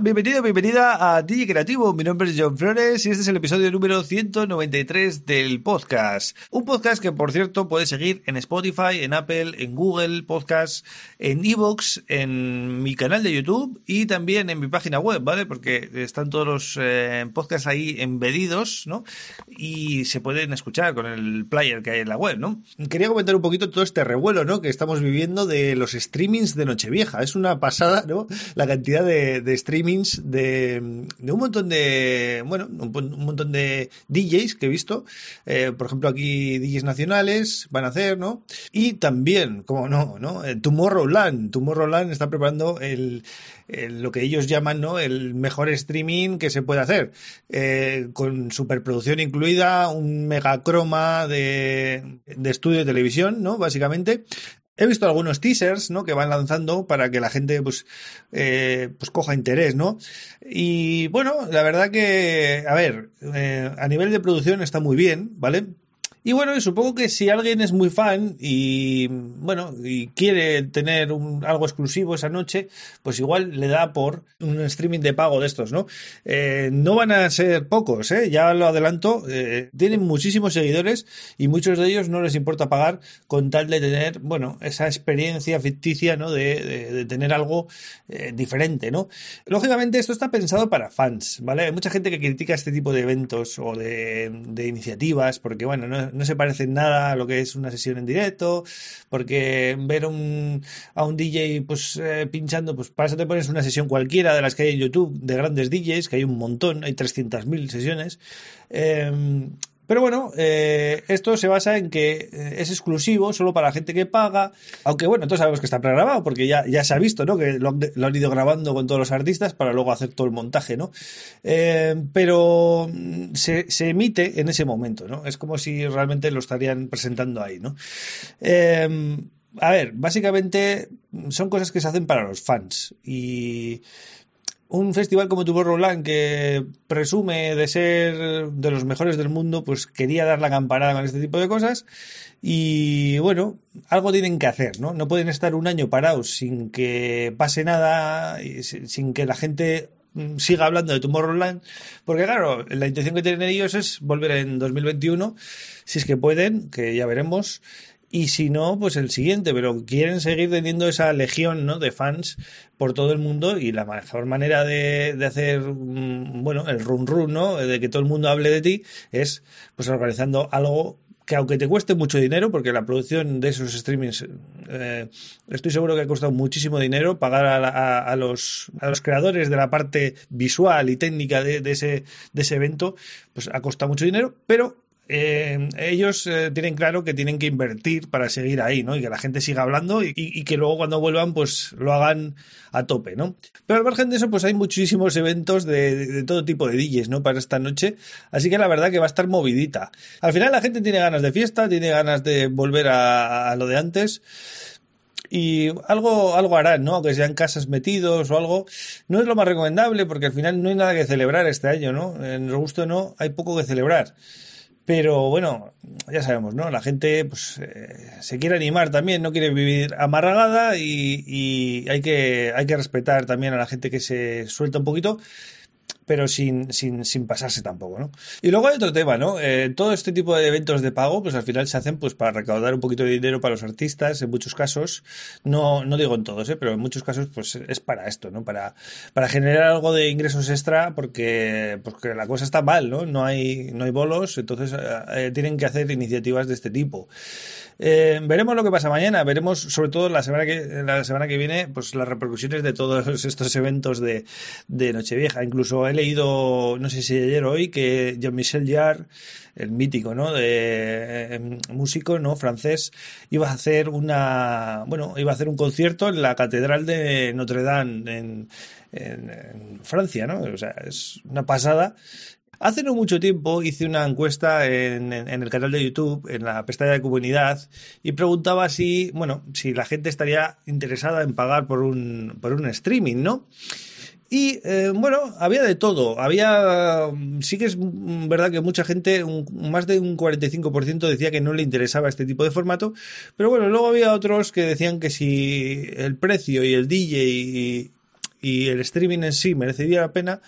Bienvenido, bienvenida a DJ Creativo. Mi nombre es John Flores y este es el episodio número 193 del podcast. Un podcast que, por cierto, puedes seguir en Spotify, en Apple, en Google Podcast, en Evox, en mi canal de YouTube y también en mi página web, ¿vale? Porque están todos los eh, podcasts ahí embedidos, ¿no? Y se pueden escuchar con el player que hay en la web, ¿no? Quería comentar un poquito todo este revuelo, ¿no? Que estamos viviendo de los streamings de Nochevieja. Es una pasada, ¿no? La cantidad de streamings de, de, un montón de, bueno, un, un, montón de DJs que he visto. Eh, por ejemplo, aquí DJs nacionales van a hacer, ¿no? Y también, como no, ¿no? Eh, Tomorrowland. Tomorrowland está preparando el, el, lo que ellos llaman, ¿no? El mejor streaming que se puede hacer. Eh, con superproducción incluida, un megacroma de, de estudio de televisión, ¿no? Básicamente. He visto algunos teasers, ¿no? Que van lanzando para que la gente, pues, eh, pues coja interés, ¿no? Y bueno, la verdad que, a ver, eh, a nivel de producción está muy bien, ¿vale? Y bueno, supongo que si alguien es muy fan y bueno, y quiere tener un, algo exclusivo esa noche, pues igual le da por un streaming de pago de estos, ¿no? Eh, no van a ser pocos, ¿eh? Ya lo adelanto, eh, tienen muchísimos seguidores y muchos de ellos no les importa pagar con tal de tener, bueno, esa experiencia ficticia, ¿no? De, de, de tener algo eh, diferente, ¿no? Lógicamente esto está pensado para fans, ¿vale? Hay mucha gente que critica este tipo de eventos o de, de iniciativas porque, bueno, no, no se parece en nada a lo que es una sesión en directo, porque ver un, a un DJ pues eh, pinchando, pues para eso te pones una sesión cualquiera de las que hay en YouTube de grandes DJs, que hay un montón, hay 300.000 sesiones. Eh, pero bueno, eh, esto se basa en que es exclusivo solo para la gente que paga. Aunque bueno, todos sabemos que está pregrabado porque ya, ya se ha visto, ¿no? Que lo, han ido grabando con todos los artistas para luego hacer todo el montaje, ¿no? Eh, pero se, se, emite en ese momento, ¿no? Es como si realmente lo estarían presentando ahí, ¿no? Eh, a ver, básicamente son cosas que se hacen para los fans y un festival como Tomorrowland que presume de ser de los mejores del mundo, pues quería dar la campanada con este tipo de cosas. Y bueno, algo tienen que hacer, ¿no? No pueden estar un año parados sin que pase nada, sin que la gente siga hablando de Tomorrowland, porque claro, la intención que tienen ellos es volver en 2021, si es que pueden, que ya veremos, y si no, pues el siguiente, pero quieren seguir teniendo esa legión ¿no? de fans por todo el mundo y la mejor manera de, de hacer, bueno, el run run, ¿no? De que todo el mundo hable de ti es pues organizando algo que aunque te cueste mucho dinero, porque la producción de esos streamings, eh, estoy seguro que ha costado muchísimo dinero pagar a, a, a, los, a los creadores de la parte visual y técnica de, de, ese, de ese evento, pues ha costado mucho dinero, pero eh, ellos eh, tienen claro que tienen que invertir para seguir ahí, ¿no? Y que la gente siga hablando y, que luego cuando vuelvan, pues lo hagan a tope, ¿no? Pero al margen de eso, pues hay muchísimos eventos de, todo tipo de DJs, ¿no? Para esta noche. Así que la verdad que va a estar movidita. Al final la gente tiene ganas de fiesta, tiene ganas de volver a, a lo de antes y algo, algo harán, ¿no? Que sean casas metidos o algo. No es lo más recomendable porque al final no hay nada que celebrar este año, ¿no? En el gusto no, hay poco que celebrar. Pero bueno, ya sabemos, ¿no? La gente pues, eh, se quiere animar también, no quiere vivir amarragada y, y, hay, que, hay que respetar también a la gente que se suelta un poquito pero sin, sin, sin pasarse tampoco, ¿no? Y luego hay otro tema, ¿no? Eh, todo este tipo de eventos de pago, pues al final se hacen pues para recaudar un poquito de dinero para los artistas, en muchos casos, no, no digo en todos, ¿eh? pero en muchos casos pues es para esto, ¿no? Para, para generar algo de ingresos extra porque, porque la cosa está mal, ¿no? No hay, no hay bolos, entonces eh, tienen que hacer iniciativas de este tipo. Eh, veremos lo que pasa mañana, veremos sobre todo la semana que, la semana que viene, pues las repercusiones de todos estos eventos de, de Nochevieja. Incluso he leído, no sé si ayer o hoy, que Jean-Michel Jarre, el mítico, ¿no? De eh, músico, ¿no? Francés, iba a hacer una, bueno, iba a hacer un concierto en la Catedral de Notre Dame en, en, en Francia, ¿no? O sea, es una pasada Hace no mucho tiempo hice una encuesta en, el canal de YouTube, en la pestaña de comunidad, y preguntaba si, bueno, si la gente estaría interesada en pagar por un, por un streaming, ¿no? Y eh, bueno, había de todo. Había, sí que es verdad que mucha gente, más de un 45% decía que no le interesaba este tipo de formato, pero bueno, luego había otros que decían que si el precio y el DJ y, y el streaming en sí merecería la pena,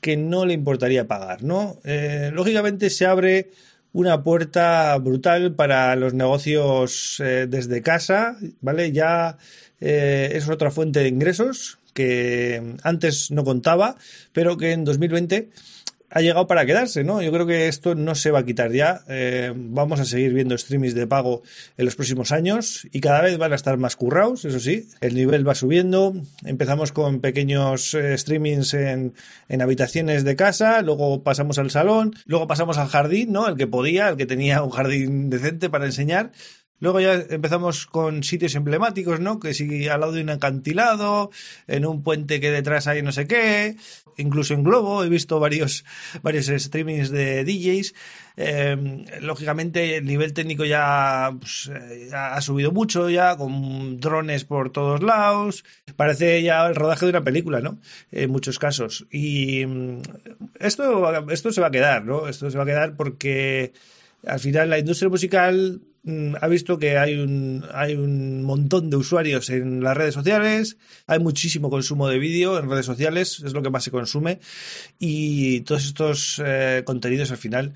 que no le importaría pagar, ¿no? Eh, lógicamente se abre una puerta brutal para los negocios eh, desde casa, ¿vale? Ya es otra fuente de ingresos que antes no contaba, pero que en 2020 ha llegado para quedarse, ¿no? Yo creo que esto no se va a quitar ya. Eh, vamos a seguir viendo streamings de pago en los próximos años y cada vez van a estar más currados, eso sí. El nivel va subiendo. Empezamos con pequeños eh, streamings en, en, habitaciones de casa, luego pasamos al salón, luego pasamos al jardín, ¿no? El que podía, el que tenía un jardín decente para enseñar. Luego ya empezamos con sitios emblemáticos, ¿no? Que si al lado de un acantilado, en un puente que detrás hay no sé qué, incluso en Globo he visto varios, varios streamings de DJs. Eh, lógicamente el nivel técnico ya pues, eh, ha subido mucho ya, con drones por todos lados. Parece ya el rodaje de una película, ¿no? En muchos casos. Y mm, esto, esto se va a quedar, ¿no? Esto se va a quedar porque al final la industria musical Mm, ha visto que hay un, hay un montón de usuarios en las redes sociales, hay muchísimo consumo de vídeo en redes sociales, es lo que más se consume, y todos estos eh, contenidos al final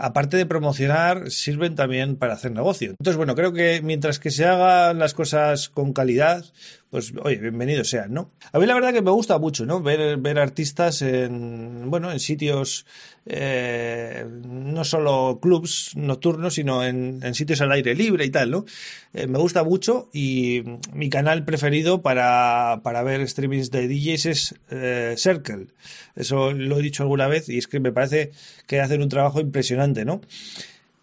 aparte de promocionar, sirven también para hacer negocio. Entonces, bueno, creo que mientras que se hagan las cosas con calidad, pues oye, bienvenidos sean, ¿no? A mí la verdad que me gusta mucho, ¿no? Ver, ver artistas en, bueno, en sitios, eh, no solo clubs nocturnos, sino en, sitios al aire libre y tal, ¿no? Eh, me gusta mucho y mi canal preferido para, para ver streamings de DJs es eh, Circle. Eso lo he dicho alguna vez y es que me parece que hacen un trabajo impresionante, ¿no?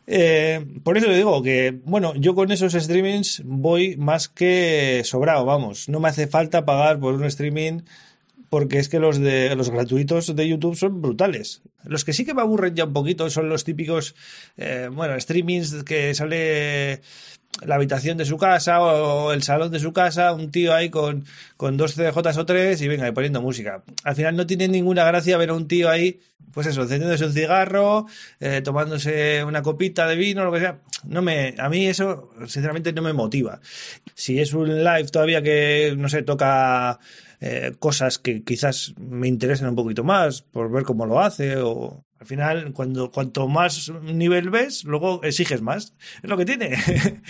Eh, por eso le digo que, bueno, yo con esos streamings voy más que sobrado, vamos. No me hace falta pagar por un streaming porque es que los de los gratuitos de YouTube son brutales. Los que sí que me aburren ya un poquito son los típicos, eh, bueno, streamings que sale la habitación de su casa o el salón de su casa, un tío ahí con, con dos CDJs o tres y venga, y poniendo música. Al final no tiene ninguna gracia ver a un tío ahí, pues eso, encendiéndose un cigarro, eh, tomándose una copita de vino, lo que sea. No me, a mí eso, sinceramente, no me motiva. Si es un live todavía que, no sé, toca eh, cosas que quizás me interesen un poquito más por ver cómo lo hace o al final cuando cuanto más nivel ves luego exiges más. Es lo que tiene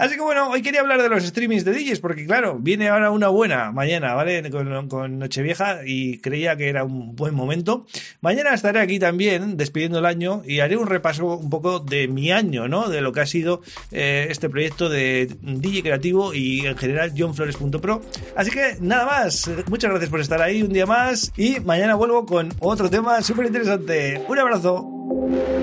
Así que bueno, hoy quería hablar de los streamings de DJs, porque claro, viene ahora una buena mañana, ¿vale? Con, Nochevieja y creía que era un buen momento. Mañana estaré aquí también despidiendo el año y haré un repaso un poco de mi año, ¿no? De lo que ha sido eh, este proyecto de DJ creativo y en general johnflores.pro. Así que nada más, muchas gracias por estar ahí un día más y mañana vuelvo con otro tema súper interesante. Un abrazo.